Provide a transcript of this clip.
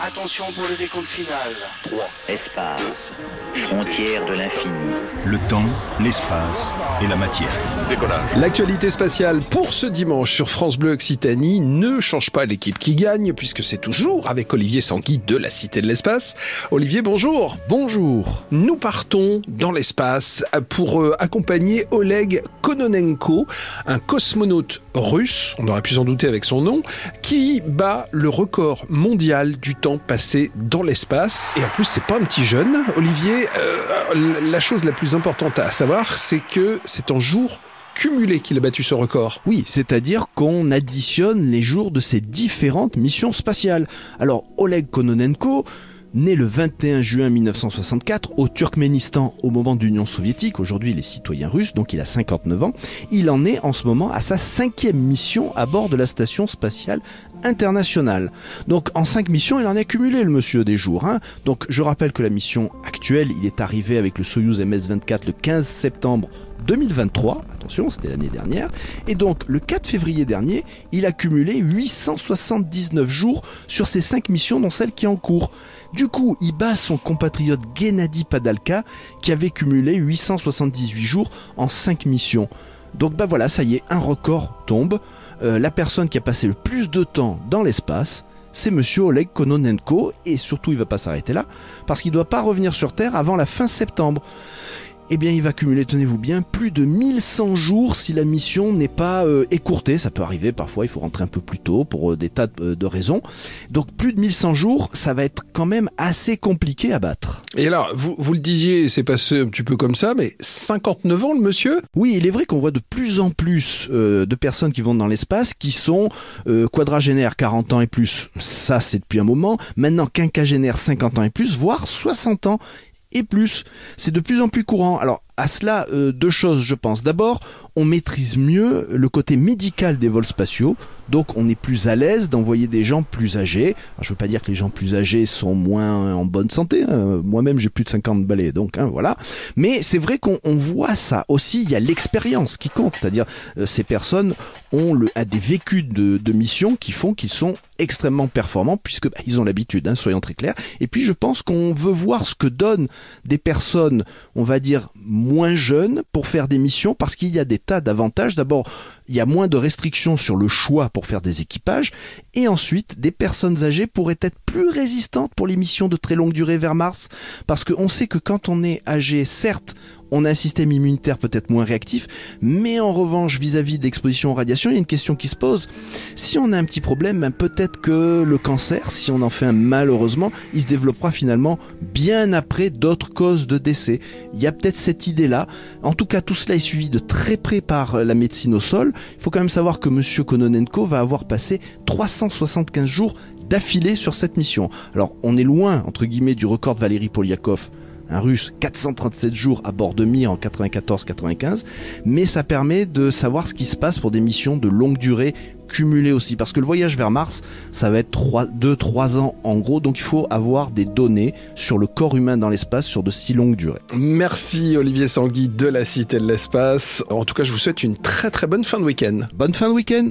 Attention pour le décompte final. 3. Espace. Frontière de l'infini. Le temps, l'espace et la matière. Décollage. L'actualité spatiale pour ce dimanche sur France Bleu Occitanie ne change pas l'équipe qui gagne puisque c'est toujours avec Olivier Sanguy de la Cité de l'Espace. Olivier, bonjour. Bonjour. Nous partons dans l'espace pour euh, accompagner Oleg Kononenko, un cosmonaute russe, on aurait pu s'en douter avec son nom, qui bat le record mondial du passé dans l'espace. Et en plus, c'est pas un petit jeune. Olivier, euh, la chose la plus importante à savoir, c'est que c'est en jour cumulé qu'il a battu ce record. Oui, c'est-à-dire qu'on additionne les jours de ces différentes missions spatiales. Alors, Oleg Kononenko, né le 21 juin 1964 au Turkménistan au moment de l'Union soviétique, aujourd'hui il est citoyen russe, donc il a 59 ans, il en est en ce moment à sa cinquième mission à bord de la station spatiale internationale. Donc en cinq missions, il en a cumulé le monsieur des jours. Hein. Donc je rappelle que la mission actuelle, il est arrivé avec le Soyuz MS-24 le 15 septembre 2023, attention, c'était l'année dernière, et donc le 4 février dernier, il a cumulé 879 jours sur ces 5 missions, dont celle qui est en cours. Du coup, il bat son compatriote Gennady Padalka, qui avait cumulé 878 jours en 5 missions. Donc bah voilà, ça y est, un record tombe. Euh, la personne qui a passé le plus de temps dans l'espace, c'est monsieur Oleg Kononenko, et surtout il va pas s'arrêter là, parce qu'il ne doit pas revenir sur Terre avant la fin septembre eh bien il va cumuler, tenez-vous bien, plus de 1100 jours si la mission n'est pas euh, écourtée. Ça peut arriver parfois, il faut rentrer un peu plus tôt pour euh, des tas de, de, raisons. Donc plus de 1100 jours, ça va être quand même assez compliqué à battre. Et alors, vous, vous le disiez, c'est passé un petit peu comme ça, mais 59 ans le monsieur? Oui, il est vrai qu'on voit de plus en plus euh, de personnes qui vont dans l'espace qui sont euh, quadragénaires 40 ans et plus. Ça, c'est depuis un moment. Maintenant, quinquagénaires 50 ans et plus, voire 60 ans et plus. C'est de plus en plus courant. Alors à cela, euh, deux choses, je pense. D'abord, on maîtrise mieux le côté médical des vols spatiaux, donc on est plus à l'aise d'envoyer des gens plus âgés. Alors, je veux pas dire que les gens plus âgés sont moins en bonne santé. Hein. Moi-même, j'ai plus de 50 balais, donc hein, voilà. Mais c'est vrai qu'on voit ça aussi. Il y a l'expérience qui compte, c'est-à-dire euh, ces personnes ont des vécus de, de mission qui font qu'ils sont extrêmement performants puisque bah, ils ont l'habitude, hein, soyons très clairs. Et puis je pense qu'on veut voir ce que donnent des personnes, on va dire moins jeunes pour faire des missions parce qu'il y a des tas d'avantages. D'abord, il y a moins de restrictions sur le choix pour faire des équipages et ensuite des personnes âgées pourraient être plus résistantes pour les missions de très longue durée vers Mars parce qu'on sait que quand on est âgé, certes, on a un système immunitaire peut-être moins réactif, mais en revanche, vis-à-vis d'exposition aux radiations, il y a une question qui se pose. Si on a un petit problème, ben peut-être que le cancer, si on en fait un malheureusement, il se développera finalement bien après d'autres causes de décès. Il y a peut-être cette idée-là. En tout cas, tout cela est suivi de très près par la médecine au sol. Il faut quand même savoir que Monsieur Kononenko va avoir passé 375 jours d'affilée sur cette mission. Alors, on est loin, entre guillemets, du record de Valérie Polyakov un russe 437 jours à bord de Mir en 94-95, mais ça permet de savoir ce qui se passe pour des missions de longue durée cumulées aussi, parce que le voyage vers Mars, ça va être 2-3 ans en gros, donc il faut avoir des données sur le corps humain dans l'espace sur de si longues durées. Merci Olivier Sangui de la Cité de l'Espace. En tout cas, je vous souhaite une très très bonne fin de week-end. Bonne fin de week-end